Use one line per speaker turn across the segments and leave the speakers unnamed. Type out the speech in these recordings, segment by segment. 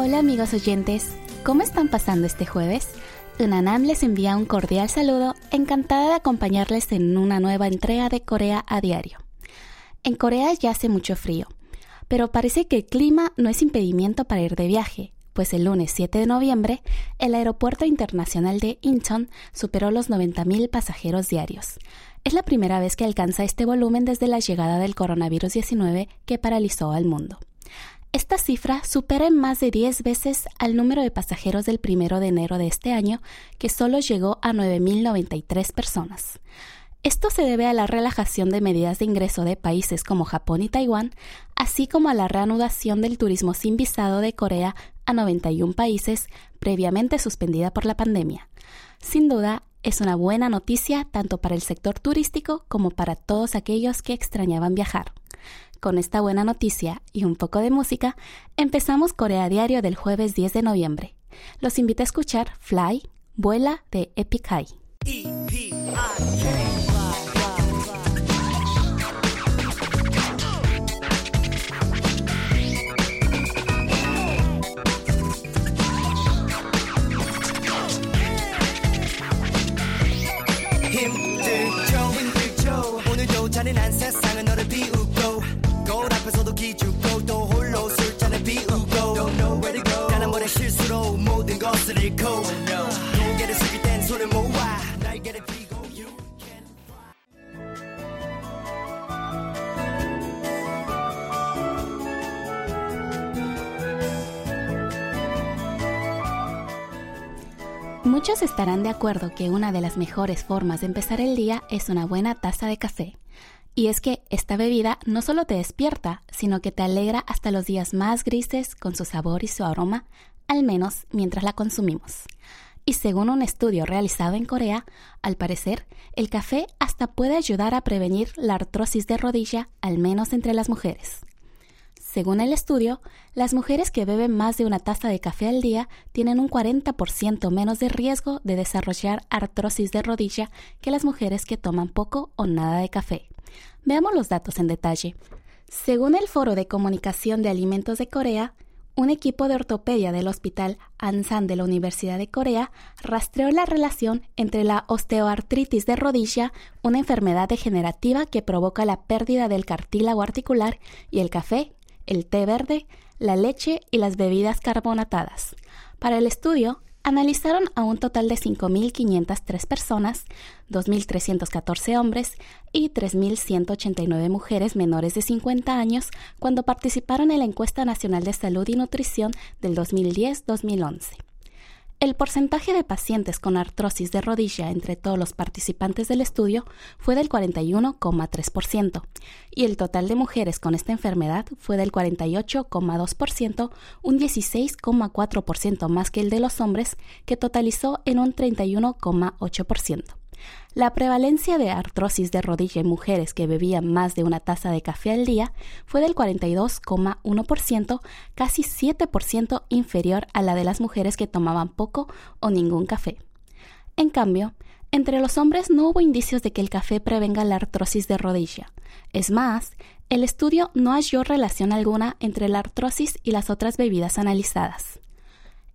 Hola amigos oyentes, ¿cómo están pasando este jueves? Unanam les envía un cordial saludo, encantada de acompañarles en una nueva entrega de Corea a diario. En Corea ya hace mucho frío, pero parece que el clima no es impedimento para ir de viaje, pues el lunes 7 de noviembre el aeropuerto internacional de Incheon superó los 90.000 pasajeros diarios. Es la primera vez que alcanza este volumen desde la llegada del coronavirus 19 que paralizó al mundo. Esta cifra supera en más de 10 veces al número de pasajeros del 1 de enero de este año, que solo llegó a 9.093 personas. Esto se debe a la relajación de medidas de ingreso de países como Japón y Taiwán, así como a la reanudación del turismo sin visado de Corea a 91 países previamente suspendida por la pandemia. Sin duda, es una buena noticia tanto para el sector turístico como para todos aquellos que extrañaban viajar. Con esta buena noticia y un poco de música, empezamos Corea Diario del jueves 10 de noviembre. Los invito a escuchar Fly, Vuela de Epic High. Muchos estarán de acuerdo que una de las mejores formas de empezar el día es una buena taza de café. Y es que esta bebida no solo te despierta, sino que te alegra hasta los días más grises con su sabor y su aroma, al menos mientras la consumimos. Y según un estudio realizado en Corea, al parecer, el café hasta puede ayudar a prevenir la artrosis de rodilla, al menos entre las mujeres. Según el estudio, las mujeres que beben más de una taza de café al día tienen un 40% menos de riesgo de desarrollar artrosis de rodilla que las mujeres que toman poco o nada de café. Veamos los datos en detalle. Según el Foro de Comunicación de Alimentos de Corea, un equipo de ortopedia del Hospital Ansan de la Universidad de Corea rastreó la relación entre la osteoartritis de rodilla, una enfermedad degenerativa que provoca la pérdida del cartílago articular, y el café, el té verde, la leche y las bebidas carbonatadas. Para el estudio, analizaron a un total de 5.503 personas, 2.314 hombres y 3.189 mujeres menores de 50 años cuando participaron en la encuesta nacional de salud y nutrición del 2010-2011. El porcentaje de pacientes con artrosis de rodilla entre todos los participantes del estudio fue del 41,3% y el total de mujeres con esta enfermedad fue del 48,2%, un 16,4% más que el de los hombres, que totalizó en un 31,8%. La prevalencia de artrosis de rodilla en mujeres que bebían más de una taza de café al día fue del 42,1%, casi 7% inferior a la de las mujeres que tomaban poco o ningún café. En cambio, entre los hombres no hubo indicios de que el café prevenga la artrosis de rodilla. Es más, el estudio no halló relación alguna entre la artrosis y las otras bebidas analizadas.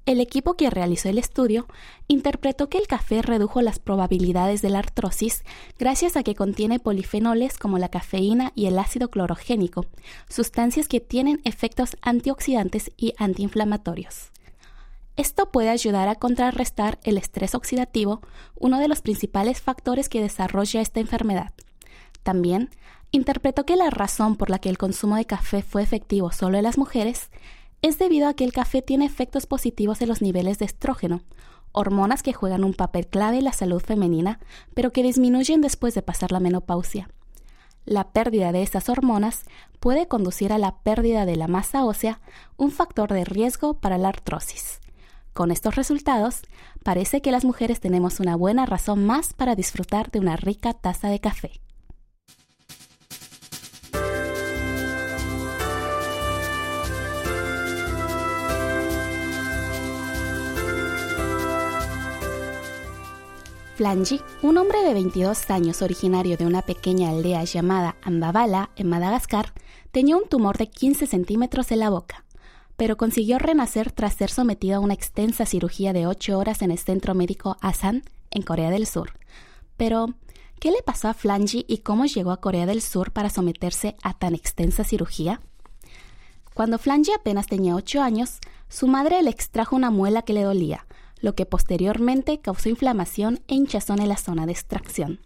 El equipo que realizó el estudio interpretó que el café redujo las probabilidades de la artrosis gracias a que contiene polifenoles como la cafeína y el ácido clorogénico, sustancias que tienen efectos antioxidantes y antiinflamatorios. Esto puede ayudar a contrarrestar el estrés oxidativo, uno de los principales factores que desarrolla esta enfermedad. También interpretó que la razón por la que el consumo de café fue efectivo solo en las mujeres es debido a que el café tiene efectos positivos en los niveles de estrógeno, hormonas que juegan un papel clave en la salud femenina, pero que disminuyen después de pasar la menopausia. La pérdida de estas hormonas puede conducir a la pérdida de la masa ósea, un factor de riesgo para la artrosis. Con estos resultados, parece que las mujeres tenemos una buena razón más para disfrutar de una rica taza de café. Flanji, un hombre de 22 años originario de una pequeña aldea llamada Ambabala, en Madagascar, tenía un tumor de 15 centímetros en la boca. pero consiguió renacer tras ser sometido a una extensa cirugía de ocho horas en el centro médico Asan, en Corea del Sur. Pero, ¿qué le pasó a Flangy y cómo llegó a Corea del Sur para someterse a tan extensa cirugía? Cuando Flangy apenas tenía ocho años, su madre le extrajo una muela que le dolía, lo que posteriormente causó inflamación e hinchazón en la zona de extracción.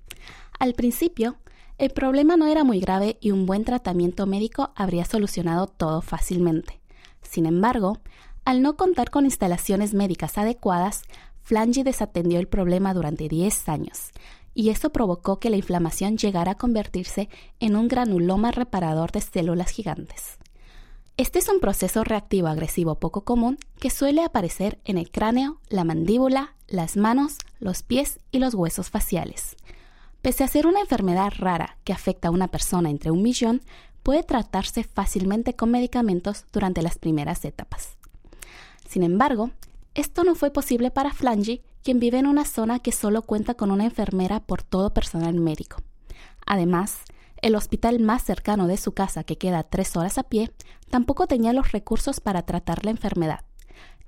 Al principio, el problema no era muy grave y un buen tratamiento médico habría solucionado todo fácilmente. Sin embargo, al no contar con instalaciones médicas adecuadas, Flangy desatendió el problema durante 10 años, y eso provocó que la inflamación llegara a convertirse en un granuloma reparador de células gigantes. Este es un proceso reactivo agresivo poco común que suele aparecer en el cráneo, la mandíbula, las manos, los pies y los huesos faciales. Pese a ser una enfermedad rara que afecta a una persona entre un millón, puede tratarse fácilmente con medicamentos durante las primeras etapas. Sin embargo, esto no fue posible para Flangy, quien vive en una zona que solo cuenta con una enfermera por todo personal médico. Además, el hospital más cercano de su casa, que queda tres horas a pie, tampoco tenía los recursos para tratar la enfermedad.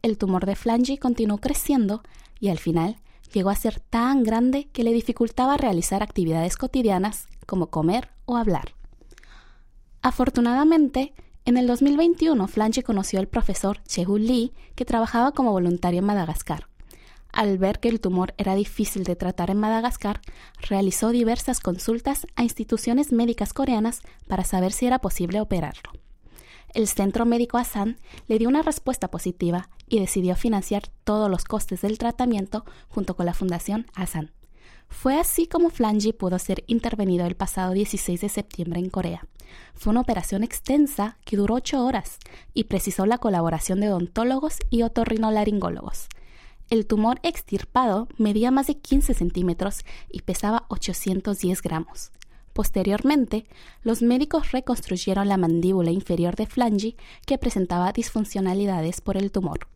El tumor de Flangy continuó creciendo y al final llegó a ser tan grande que le dificultaba realizar actividades cotidianas como comer o hablar. Afortunadamente, en el 2021 Flangy conoció al profesor Chehu Lee, que trabajaba como voluntario en Madagascar. Al ver que el tumor era difícil de tratar en Madagascar, realizó diversas consultas a instituciones médicas coreanas para saber si era posible operarlo. El Centro Médico Asan le dio una respuesta positiva y decidió financiar todos los costes del tratamiento junto con la Fundación Asan. Fue así como Flangy pudo ser intervenido el pasado 16 de septiembre en Corea. Fue una operación extensa que duró ocho horas y precisó la colaboración de odontólogos y otorrinolaringólogos. El tumor extirpado medía más de 15 centímetros y pesaba 810 gramos. Posteriormente, los médicos reconstruyeron la mandíbula inferior de Flangy que presentaba disfuncionalidades por el tumor.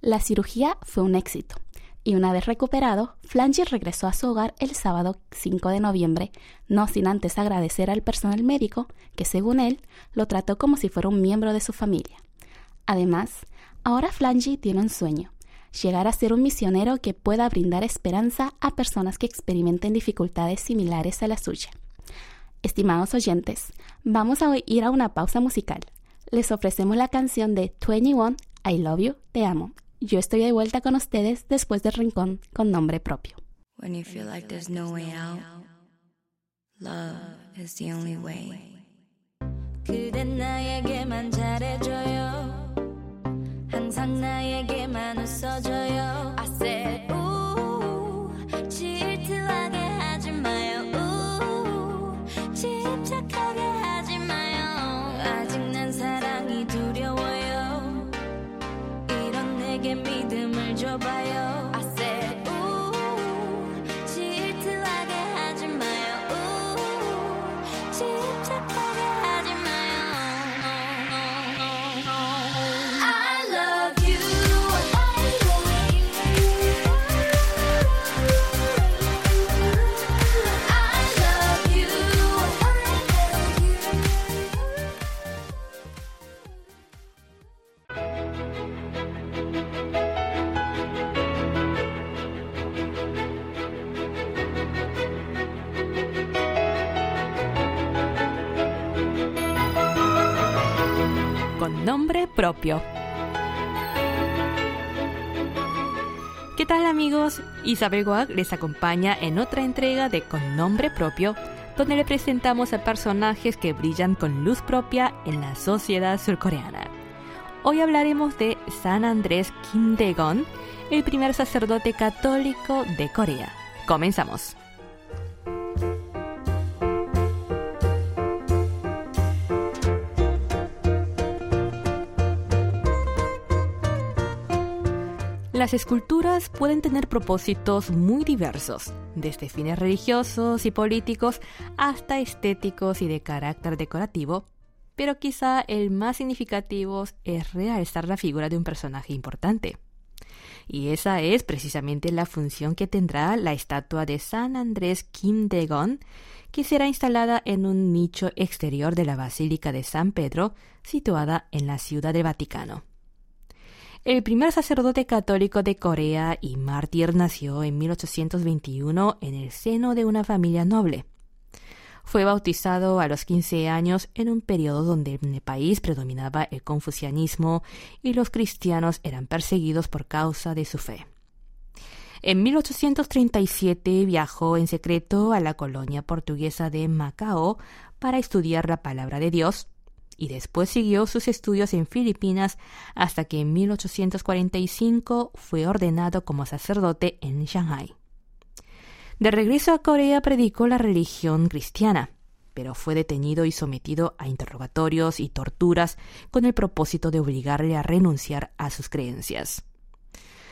La cirugía fue un éxito y una vez recuperado, Flangy regresó a su hogar el sábado 5 de noviembre, no sin antes agradecer al personal médico que, según él, lo trató como si fuera un miembro de su familia. Además, ahora Flangy tiene un sueño, llegar a ser un misionero que pueda brindar esperanza a personas que experimenten dificultades similares a la suya. Estimados oyentes, vamos a ir a una pausa musical. Les ofrecemos la canción de 21 I Love You, Te Amo. Yo estoy de vuelta con ustedes después del rincón con nombre propio. When you no. 항상 나에게만 웃어줘요. I said ¿Qué tal amigos? Isabel Guag les acompaña en otra entrega de Con nombre propio, donde le presentamos a personajes que brillan con luz propia en la sociedad surcoreana. Hoy hablaremos de San Andrés Kim Dae-gon, el primer sacerdote católico de Corea. Comenzamos. Las esculturas pueden tener propósitos muy diversos, desde fines religiosos y políticos hasta estéticos y de carácter decorativo, pero quizá el más significativo es realzar la figura de un personaje importante.
Y esa es precisamente la función que tendrá la estatua de San Andrés Kim Dae-gon, que será instalada en un nicho exterior de la Basílica de San Pedro, situada en la Ciudad del Vaticano. El primer sacerdote católico de Corea y mártir nació en 1821 en el seno de una familia noble. Fue bautizado a los 15 años en un periodo donde en el país predominaba el confucianismo y los cristianos eran perseguidos por causa de su fe. En 1837 viajó en secreto a la colonia portuguesa de Macao para estudiar la palabra de Dios y después siguió sus estudios en Filipinas hasta que en 1845 fue ordenado como sacerdote en Shanghai. De regreso a Corea predicó la religión cristiana, pero fue detenido y sometido a interrogatorios y torturas con el propósito de obligarle a renunciar a sus creencias.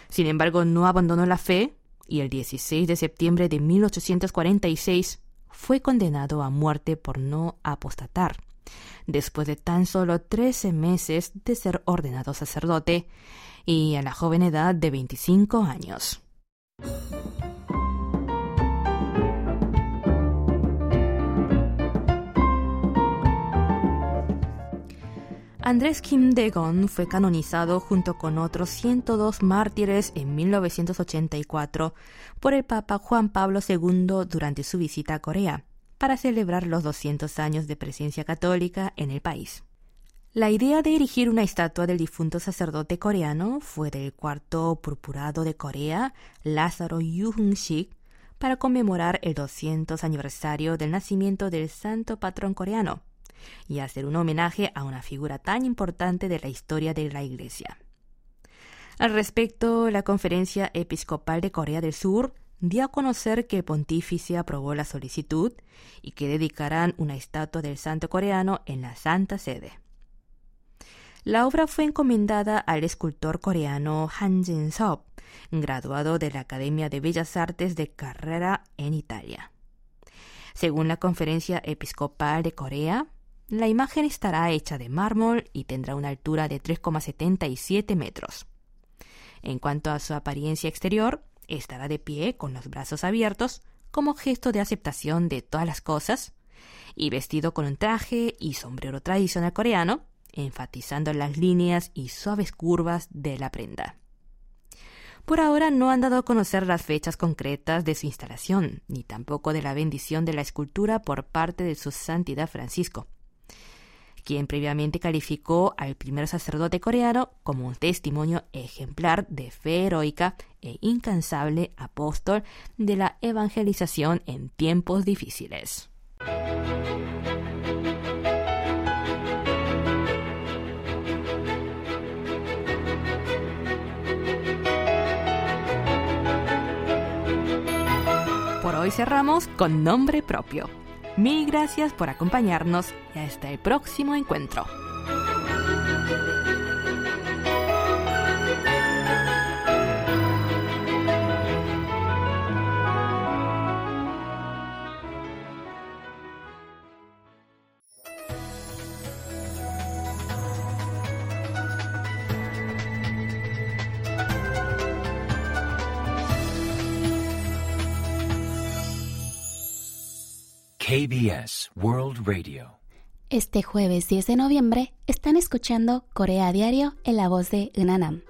Sin embargo, no abandonó la fe y el 16 de septiembre de 1846 fue condenado a muerte por no apostatar después de tan solo 13 meses de ser ordenado sacerdote y a la joven edad de 25 años. Andrés Kim Dae-gon fue canonizado junto con otros 102 mártires en 1984 por el Papa Juan Pablo II durante su visita a Corea para celebrar los 200 años de presencia católica en el país. La idea de erigir una estatua del difunto sacerdote coreano fue del cuarto purpurado de Corea, Lázaro Yuhung-sik, para conmemorar el 200 aniversario del nacimiento del santo patrón coreano y hacer un homenaje a una figura tan importante de la historia de la Iglesia. Al respecto, la Conferencia Episcopal de Corea del Sur dio a conocer que el pontífice aprobó la solicitud y que dedicarán una estatua del santo coreano en la Santa Sede. La obra fue encomendada al escultor coreano Han Jin-sop, graduado de la Academia de Bellas Artes de Carrera en Italia. Según la Conferencia Episcopal de Corea, la imagen estará hecha de mármol y tendrá una altura de 3,77 metros. En cuanto a su apariencia exterior, estará de pie con los brazos abiertos como gesto de aceptación de todas las cosas y vestido con un traje y sombrero tradicional coreano, enfatizando las líneas y suaves curvas de la prenda. Por ahora no han dado a conocer las fechas concretas de su instalación, ni tampoco de la bendición de la escultura por parte de su Santidad Francisco quien previamente calificó al primer sacerdote coreano como un testimonio ejemplar de fe heroica e incansable apóstol de la evangelización en tiempos difíciles. Por hoy cerramos con nombre propio. Mil gracias por acompañarnos y hasta el próximo encuentro.
Este jueves 10 de noviembre están escuchando Corea Diario en la voz de Unanam.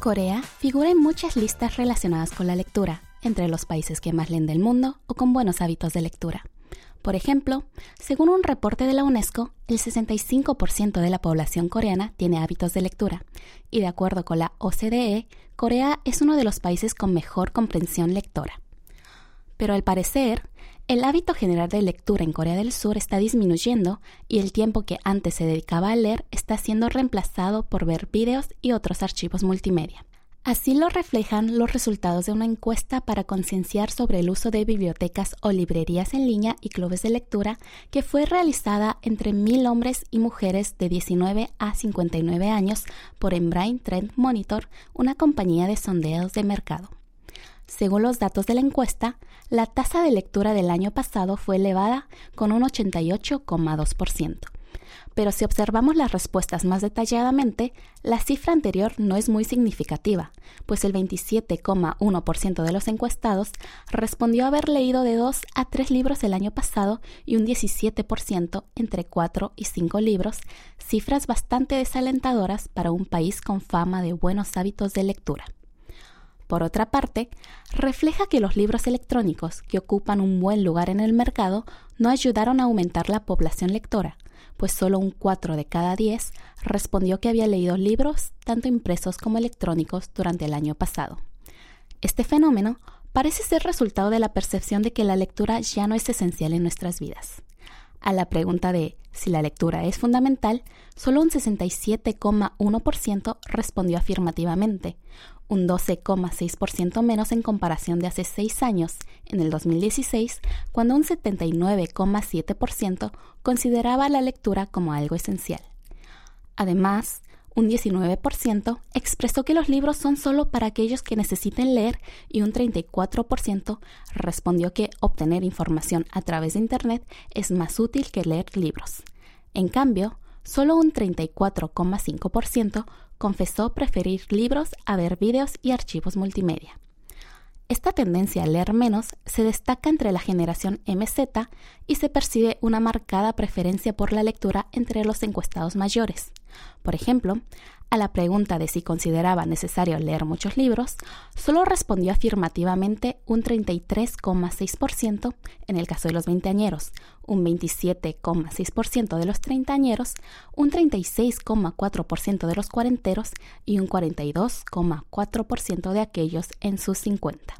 Corea figura en muchas listas relacionadas con la lectura, entre los países que más leen del mundo o con buenos hábitos de lectura. Por ejemplo, según un reporte de la UNESCO, el 65% de la población coreana tiene hábitos de lectura, y de acuerdo con la OCDE, Corea es uno de los países con mejor comprensión lectora. Pero al parecer, el hábito general de lectura en Corea del Sur está disminuyendo y el tiempo que antes se dedicaba a leer está siendo reemplazado por ver vídeos y otros archivos multimedia. Así lo reflejan los resultados de una encuesta para concienciar sobre el uso de bibliotecas o librerías en línea y clubes de lectura que fue realizada entre mil hombres y mujeres de 19 a 59 años por Embrain Trend Monitor, una compañía de sondeos de mercado. Según los datos de la encuesta, la tasa de lectura del año pasado fue elevada con un 88,2%. Pero si observamos las respuestas más detalladamente, la cifra anterior no es muy significativa, pues el 27,1% de los encuestados respondió haber leído de 2 a 3 libros el año pasado y un 17% entre 4 y 5 libros, cifras bastante desalentadoras para un país con fama de buenos hábitos de lectura. Por otra parte, refleja que los libros electrónicos, que ocupan un buen lugar en el mercado, no ayudaron a aumentar la población lectora, pues solo un 4 de cada 10 respondió que había leído libros, tanto impresos como electrónicos, durante el año pasado. Este fenómeno parece ser resultado de la percepción de que la lectura ya no es esencial en nuestras vidas. A la pregunta de si la lectura es fundamental, solo un 67,1% respondió afirmativamente, un 12,6% menos en comparación de hace seis años, en el 2016, cuando un 79,7% consideraba la lectura como algo esencial. Además, un 19% expresó que los libros son solo para aquellos que necesiten leer y un 34% respondió que obtener información a través de Internet es más útil que leer libros. En cambio, solo un 34,5% confesó preferir libros a ver vídeos y archivos multimedia. Esta tendencia a leer menos se destaca entre la generación MZ y se percibe una marcada preferencia por la lectura entre los encuestados mayores. Por ejemplo, a la pregunta de si consideraba necesario leer muchos libros, solo respondió afirmativamente un 33,6% en el caso de los veinteañeros, un 27,6% de los treintañeros, un 36,4% de los cuarenteros y un 42,4% de aquellos en sus 50.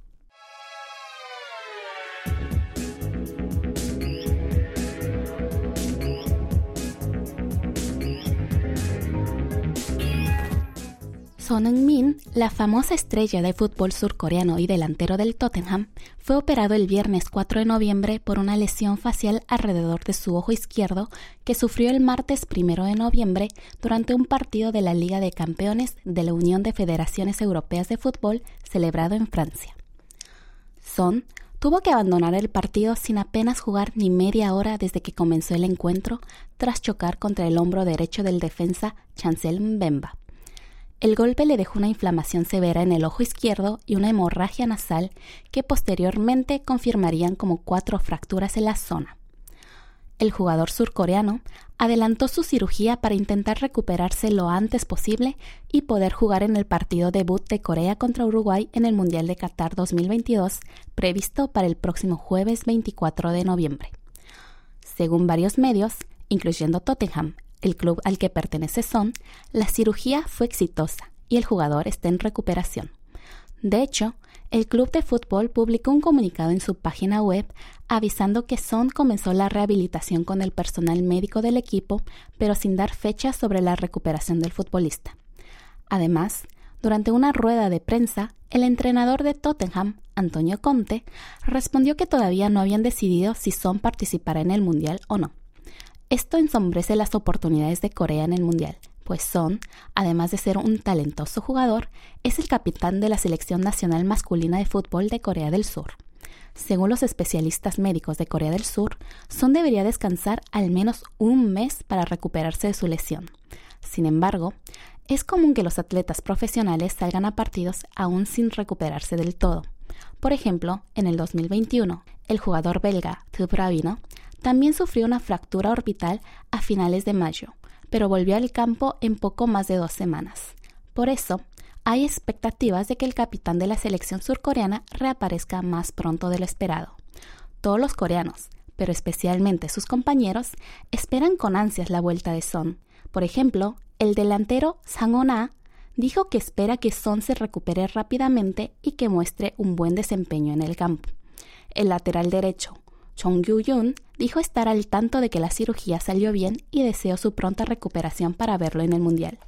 Son Heung-min, la famosa estrella de fútbol surcoreano y delantero del Tottenham, fue operado el viernes 4 de noviembre por una lesión facial alrededor de su ojo izquierdo que sufrió el martes 1 de noviembre durante un partido de la Liga de Campeones de la Unión de Federaciones Europeas de Fútbol celebrado en Francia. Son tuvo que abandonar el partido sin apenas jugar ni media hora desde que comenzó el encuentro tras chocar contra el hombro derecho del defensa Chancel Mbemba. El golpe le dejó una inflamación severa en el ojo izquierdo y una hemorragia nasal que posteriormente confirmarían como cuatro fracturas en la zona. El jugador surcoreano adelantó su cirugía para intentar recuperarse lo antes posible y poder jugar en el partido debut de Corea contra Uruguay en el Mundial de Qatar 2022, previsto para el próximo jueves 24 de noviembre. Según varios medios, incluyendo Tottenham, el club al que pertenece Son, la cirugía fue exitosa y el jugador está en recuperación. De hecho, el club de fútbol publicó un comunicado en su página web avisando que Son comenzó la rehabilitación con el personal médico del equipo, pero sin dar fecha sobre la recuperación del futbolista. Además, durante una rueda de prensa, el entrenador de Tottenham, Antonio Conte, respondió que todavía no habían decidido si Son participará en el Mundial o no. Esto ensombrece las oportunidades de Corea en el Mundial, pues Son, además de ser un talentoso jugador, es el capitán de la selección nacional masculina de fútbol de Corea del Sur. Según los especialistas médicos de Corea del Sur, Son debería descansar al menos un mes para recuperarse de su lesión. Sin embargo, es común que los atletas profesionales salgan a partidos aún sin recuperarse del todo. Por ejemplo, en el 2021, el jugador belga Tubravino también sufrió una fractura orbital a finales de mayo, pero volvió al campo en poco más de dos semanas. Por eso, hay expectativas de que el capitán de la selección surcoreana reaparezca más pronto de lo esperado. Todos los coreanos, pero especialmente sus compañeros, esperan con ansias la vuelta de Son. Por ejemplo, el delantero Sang On-a dijo que espera que Son se recupere rápidamente y que muestre un buen desempeño en el campo. El lateral derecho, Chong Yu-yun dijo estar al tanto de que la cirugía salió bien y deseó su pronta recuperación para verlo en el Mundial.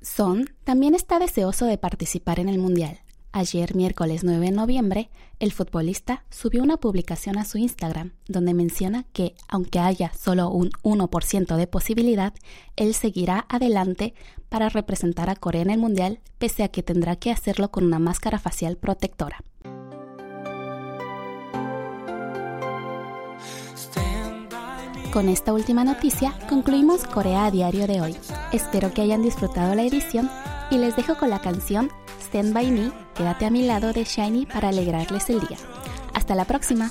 Son también está deseoso de participar en el Mundial. Ayer, miércoles 9 de noviembre, el futbolista subió una publicación a su Instagram donde menciona que, aunque haya solo un 1% de posibilidad, él seguirá adelante para representar a Corea en el Mundial, pese a que tendrá que hacerlo con una máscara facial protectora. Con esta última noticia concluimos Corea a Diario de hoy. Espero que hayan disfrutado la edición y les dejo con la canción Stand By Me, Quédate a mi lado de Shiny para alegrarles el día. Hasta la próxima.